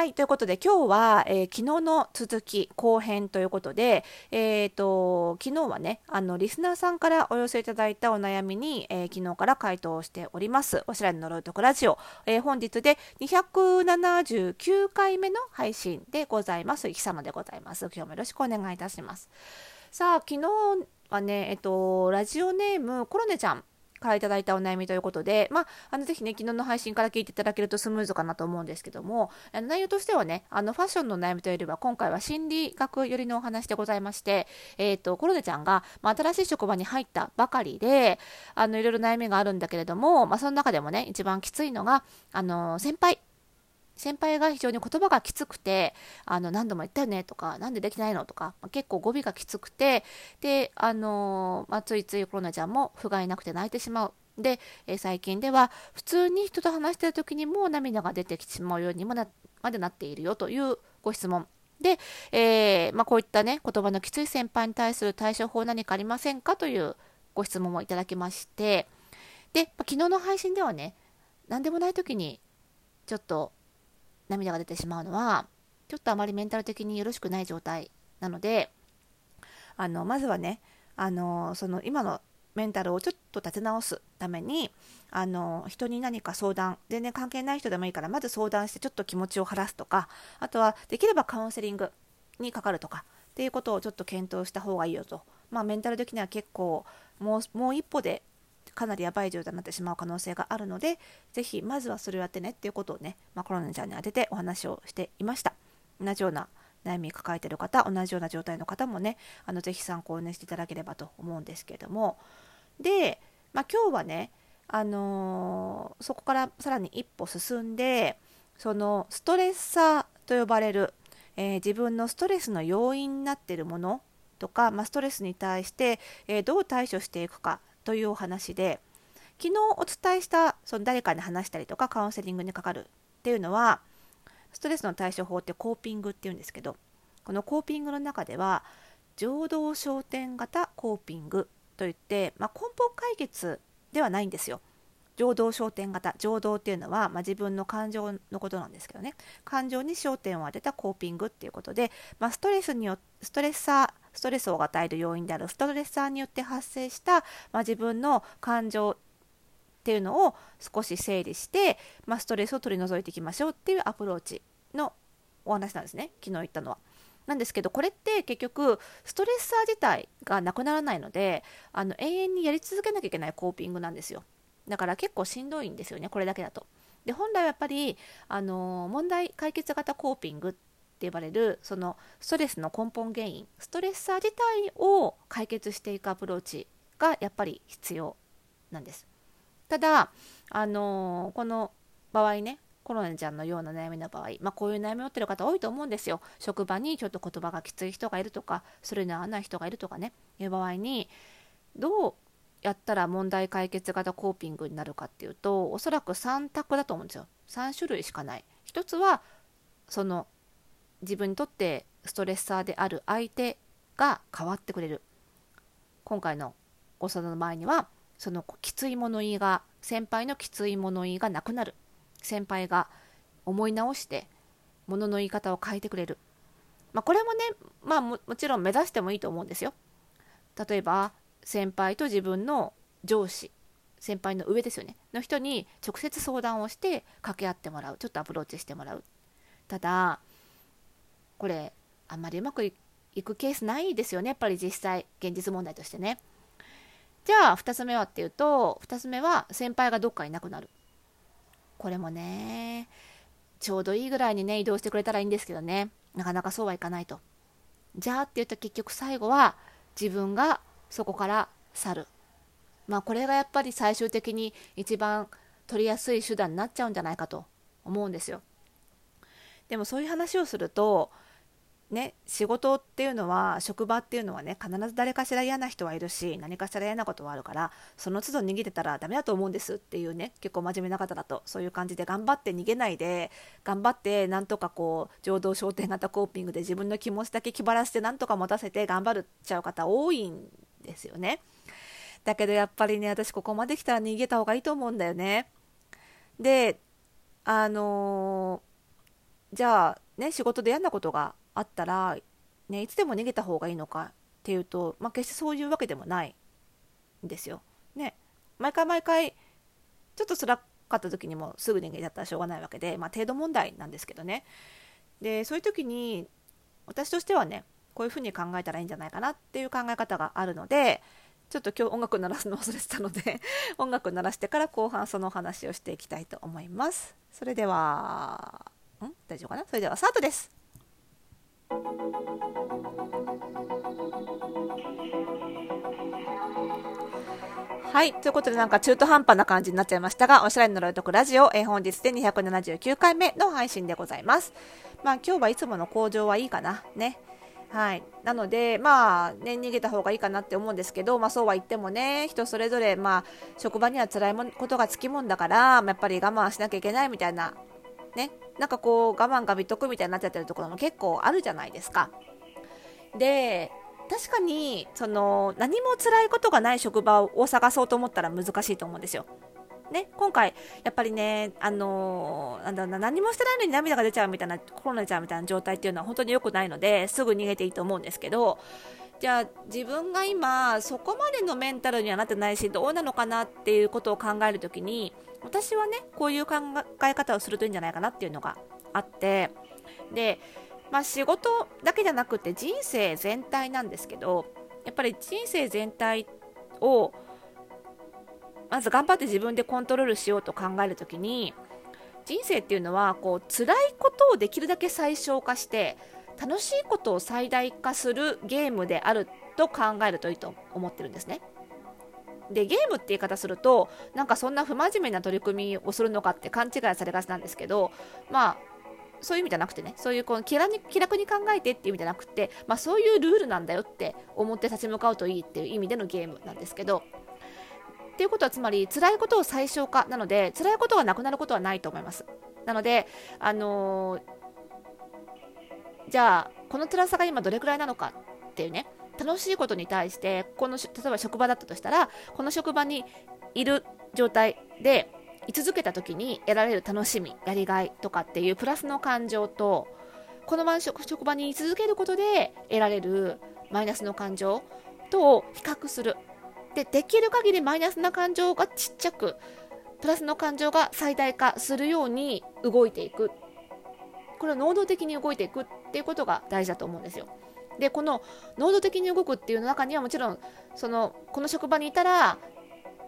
はい、ということで今日は、えー、昨日の続き後編ということで、えーと、昨日はねあのリスナーさんからお寄せいただいたお悩みに、えー、昨日から回答しております。おしらの呪いとくラジオ、えー、本日で279回目の配信でございます。いきさまでございます。今日もよろしくお願いいたします。さあ昨日はねえっ、とラジオネームコロネちゃん。からいただいたお悩みということで、まあ、あのぜひね、昨日の配信から聞いていただけるとスムーズかなと思うんですけども、あの内容としてはね、あのファッションの悩みというよりは、今回は心理学寄りのお話でございまして、えっ、ー、と、コロネちゃんが、まあ、新しい職場に入ったばかりで、あのいろいろ悩みがあるんだけれども、まあ、その中でもね、一番きついのが、あの先輩、先輩が非常に言葉がきつくて、あの、何度も言ったよねとか、何でできないのとか、まあ、結構語尾がきつくて、で、あのまあ、ついついコロナちゃんも不甲斐なくて泣いてしまう。で、えー、最近では普通に人と話してる時にも涙が出てきてしまうようにもなまでなっているよというご質問。で、えー、まあ、こういったね、言葉のきつい先輩に対する対処法何かありませんかというご質問もいただきまして、で、まあ、昨日の配信ではね、何でもない時にちょっと涙が出てしまうのは、ちょっとあまりメンタル的によろしくない状態なので、あのまずはね、あのその今のメンタルをちょっと立て直すためにあの人に何か相談全然関係ない人でもいいからまず相談してちょっと気持ちを晴らすとかあとはできればカウンセリングにかかるとかっていうことをちょっと検討した方がいいよと、まあ、メンタル的には結構もうもう一歩でかなりやばい状態になってしまう可能性があるのでぜひまずはそれをやってねっていうことをね、まあ、コロナちゃんに当ててお話をしていました。同じような悩み抱えてる方同じような状態の方もねあのぜひ参考にしていただければと思うんですけれども。で、まあ、今日はね、あのー、そこからさらに一歩進んでそのストレッサーと呼ばれる、えー、自分のストレスの要因になっているものとか、まあ、ストレスに対して、えー、どう対処していくかというお話で昨日お伝えしたその誰かに話したりとかカウンセリングにかかるっていうのはストレスの対処法ってコーピングっていうんですけどこのコーピングの中では情動焦点型コーピングといって、まあ、根本解決ではないんですよ。情動焦点型情動っていうのは、まあ、自分の感情のことなんですけどね感情に焦点を当てたコーピングっていうことで、まあ、ストレスによストレッサーストレスを与える要因であるストレッサーによって発生した、まあ、自分の感情っていうのを少し整理して、まあ、ストレスを取り除いていきましょうっていうアプローチのお話なんですね。昨日言ったのは。なんですけどこれって結局ストレッサー自体がなくならないのであの永遠にやり続けなきゃいけないコーピングなんですよ。だから結構しんどいんですよねこれだけだと。で本来はやっぱりあの問題解決型コーピングっって呼ばれるそのストレスの根本原因ストレッサー自体を解決していくアプローチがやっぱり必要なんですただあのこの場合ねコロナちゃんのような悩みの場合、まあ、こういう悩みを持ってる方多いと思うんですよ。職場にちょっと言葉がきつい人がいるとか、それに合わない人がいるとかね、いう場合に、どうやったら問題解決型コーピングになるかっていうと、おそらく3択だと思うんですよ。3種類しかない。一つは、その自分にとってストレッサーである相手が変わってくれる。今回のご相談の前には、そのきつい物言いが、先輩のきつい物言いがなくなる。先輩が思い直してものの言い方を変えてくれる、まあ、これもね、まあも、もちろん目指してもいいと思うんですよ。例えば先輩と自分の上司先輩の上ですよね。の人に直接相談をして掛け合ってもらう。ちょっとアプローチしてもらう。ただこれあんまりうまくいくケースないですよねやっぱり実際現実問題としてねじゃあ2つ目はっていうと2つ目は先輩がどっかいなくなるこれもね、ちょうどいいぐらいにね、移動してくれたらいいんですけどね、なかなかそうはいかないと。じゃあって言うと結局最後は自分がそこから去る。まあこれがやっぱり最終的に一番取りやすい手段になっちゃうんじゃないかと思うんですよ。でもそういう話をするとね、仕事っていうのは職場っていうのはね必ず誰かしら嫌な人はいるし何かしら嫌なことはあるからその都度逃げてたらダメだと思うんですっていうね結構真面目な方だとそういう感じで頑張って逃げないで頑張ってなんとかこう情動焦点型コーピングで自分の気持ちだけ気張らせてなんとか持たせて頑張っちゃう方多いんですよね。だけどやっぱりね私ここまで来たら逃げた方がいいと思うんだよね。であのーじゃあね仕事で嫌なことがあったら、ね、いつでも逃げた方がいいのかっていうと、まあ、決してそういうわけでもないんですよ。ね毎回毎回ちょっと辛かった時にもすぐ逃げちゃったらしょうがないわけで、まあ、程度問題なんですけどね。でそういう時に私としてはねこういうふうに考えたらいいんじゃないかなっていう考え方があるのでちょっと今日音楽鳴らすの忘れてたので 音楽鳴らしてから後半そのお話をしていきたいと思います。それではん？大丈夫かな？それではスタートです。はい。ということで、なんか中途半端な感じになっちゃいましたが、おしゃれのロイトクラジオ、えー、本日で279回目の配信でございます。まあ、今日はいつもの向上はいいかな。ね。はい。なので、まあ、ね、逃げた方がいいかなって思うんですけど、まあ、そうは言ってもね、人それぞれ、まあ、職場には辛いもことがつきもんだから、やっぱり我慢しなきゃいけないみたいな、ね。なんかこう、我慢が美徳みたいになっちゃってるところも結構あるじゃないですか。で、確かにその何も辛いことがない職場を探そうと思ったら難しいと思うんですよ。ね、今回、やっぱりね、あのー、なんだろうな、何もしてないのに涙が出ちゃうみたいな、コロナちゃうみたいな状態っていうのは本当に良くないので、すぐ逃げていいと思うんですけど、じゃあ自分が今、そこまでのメンタルにはなってないし、どうなのかなっていうことを考えるときに、私はね、こういう考え方をするといいんじゃないかなっていうのがあって、で、まあ、仕事だけじゃなくて人生全体なんですけどやっぱり人生全体をまず頑張って自分でコントロールしようと考えるときに人生っていうのはこう辛いことをできるだけ最小化して楽しいことを最大化するゲームであると考えるといいと思ってるんですね。でゲームって言い方するとなんかそんな不真面目な取り組みをするのかって勘違いされがちなんですけどまあそういう意味じゃなくてね、そういうこの気楽に気楽に考えてっていう意味じゃなくて、まあ、そういうルールなんだよって思って立ち向かうといいっていう意味でのゲームなんですけど、っていうことはつまり辛いことを最小化なので辛いことがなくなることはないと思います。なので、あのー、じゃあこの辛さが今どれくらいなのかっていうね楽しいことに対してこの例えば職場だったとしたらこの職場にいる状態で居続けた時に得られる楽しみやりがいとかっていうプラスの感情とこの場職職場に居続けることで得られるマイナスの感情と比較する。でできる限りマイナスな感情がちっちゃくプラスの感情が最大化するように動いていく。これを能動的に動いていくっっていうことが大事だと思うんですよ。でこの能動的に動くっていう中にはもちろんそのこの職場にいたら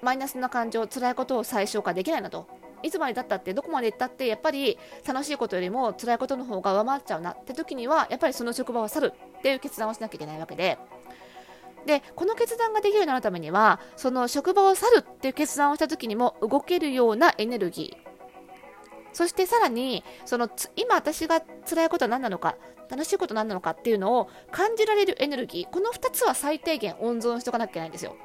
マイナスな感情辛いことを最小化できないなと。いつまでたったってどこまで行ったってやっぱり楽しいことよりも辛いことの方が上回っちゃうなって時にはやっぱりその職場を去るっていう決断をしなきゃいけないわけで。でこの決断ができるようになるためにはその職場を去るっていう決断をした時にも動けるようなエネルギーそしてさらにその今私が辛いことは何なのか楽しいことは何なのかっていうのを感じられるエネルギーこの2つは最低限温存しておかなきゃいけないんですよ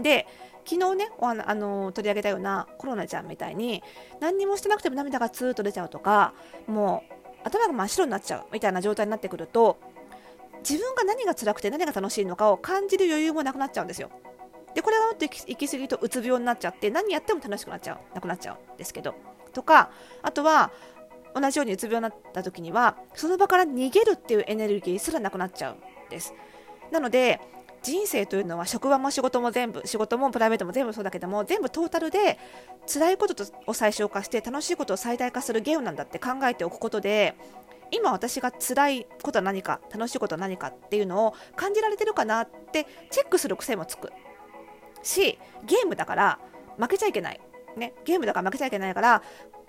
で昨日ねあの取り上げたようなコロナちゃんみたいに何にもしてなくても涙がツーッと出ちゃうとかもう頭が真っ白になっちゃうみたいな状態になってくると自分が何が辛くて何が楽しいのかを感じる余裕もなくなっちゃうんですよ。でこれがもっと行き過ぎるとうつ病になっちゃって何やっても楽しくなっちゃうなくなっちゃうんですけどとかあとは同じようにうつ病になった時にはその場から逃げるっていうエネルギーすらなくなっちゃうんです。なので人生というのは職場も仕事も全部仕事もプライベートも全部そうだけども全部トータルで辛いことを最小化して楽しいことを最大化するゲームなんだって考えておくことで今私が辛いことは何か楽しいことは何かっていうのを感じられてるかなってチェックする癖もつくしゲームだから負けちゃいけない、ね、ゲームだから負けちゃいけないから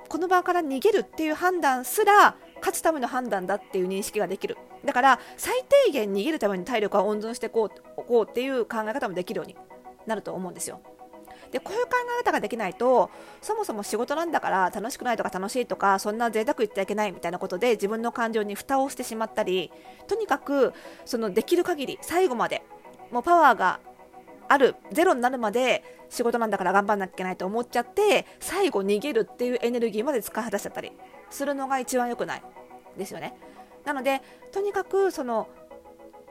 この場から逃げるっていう判断すら勝つための判断だっていう認識ができる。だから最低限逃げるために体力は温存していこうこうっていう考え方もできるようになると思うんですよ。でこういう考え方ができないとそもそも仕事なんだから楽しくないとか楽しいとかそんな贅沢言っちゃいけないみたいなことで自分の感情に蓋をしてしまったりとにかくそのできる限り最後までもうパワーがあるゼロになるまで仕事なんだから頑張んなきゃいけないと思っちゃって最後逃げるっていうエネルギーまで使い果たしちゃったりするのが一番良くないですよね。なのでとにかくその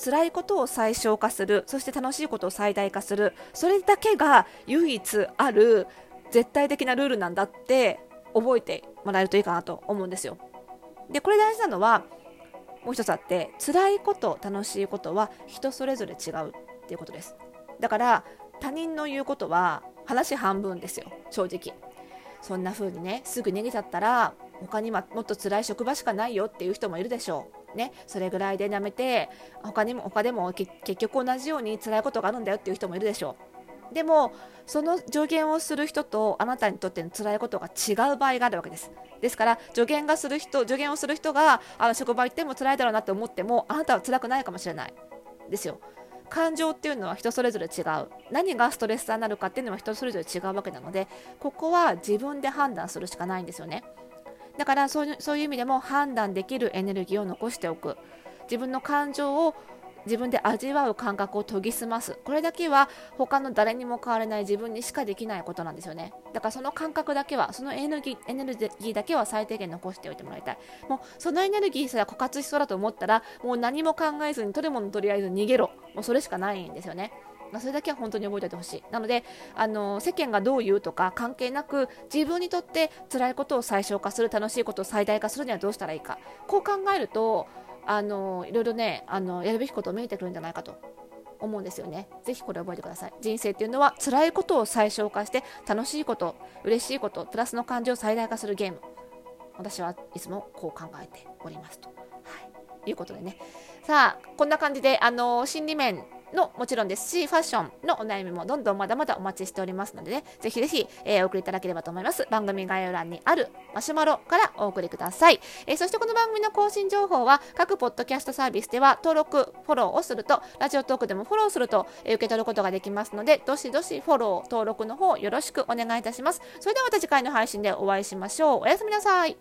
辛いことを最小化するそして楽しいことを最大化するそれだけが唯一ある絶対的なルールなんだって覚えてもらえるといいかなと思うんですよ。でこれ大事なのはもう一つあって辛いこと楽しいことは人それぞれ違うっていうことです。だから他人の言うことは話半分ですよ正直。そんな風にねすぐ逃げちゃったら他にもっと辛い職場しかないよっていう人もいるでしょうね。それぐらいでやめて他にも他でも結局同じように辛いことがあるんだよっていう人もいるでしょう。でもその助言をする人とあなたにとっての辛いことが違う場合があるわけです。ですから助言がする人助言をする人があの職場行っても辛いだろうなって思ってもあなたは辛くないかもしれない。ですよ。感情っていうのは人それぞれ違う。何がストレスになるかっていうのは人それぞれ違うわけなのでここは自分で判断するしかないんですよね。だからそういうそういう意味でも判断できるエネルギーを残しておく。自分の感情を自分で味わう感覚を研ぎ澄ます。これだけは他の誰にも変われない自分にしかできないことなんですよね。だからその感覚だけはそのエネルギーエネルギーだけは最低限残しておいてもらいたい。もうそのエネルギーさえ枯渇しそうだと思ったらもう何も考えずに取るものとりあえず逃げろ。もうそれしかないんですよね。ま、それだけは本当に覚えておいてほしい。なので、あの世間がどう言うとか関係なく自分にとって辛いことを最小化する楽しいことを最大化するにはどうしたらいいか。こう考えるとあのいろいろねあのやるべきこと見えてくるんじゃないかと思うんですよね。ぜひこれ覚えてください。人生っていうのは辛いことを最小化して楽しいこと、嬉しいこと、プラスの感情を最大化するゲーム。私はいつもこう考えておりますと。はい、いうことでね。さあ、こんな感じで、あの心理面のもちろんですし、ファッションのお悩みもどんどんまだまだお待ちしておりますのでね、ぜひぜひ、えー、お送りいただければと思います。番組概要欄にあるマシュマロからお送りください。えー、そしてこの番組の更新情報は各ポッドキャストサービスでは登録、フォローをすると、ラジオトークでもフォローすると、えー、受け取ることができますので、どしどしフォロー、登録の方よろしくお願いいたします。それではまた次回の配信でお会いしましょう。おやすみなさい。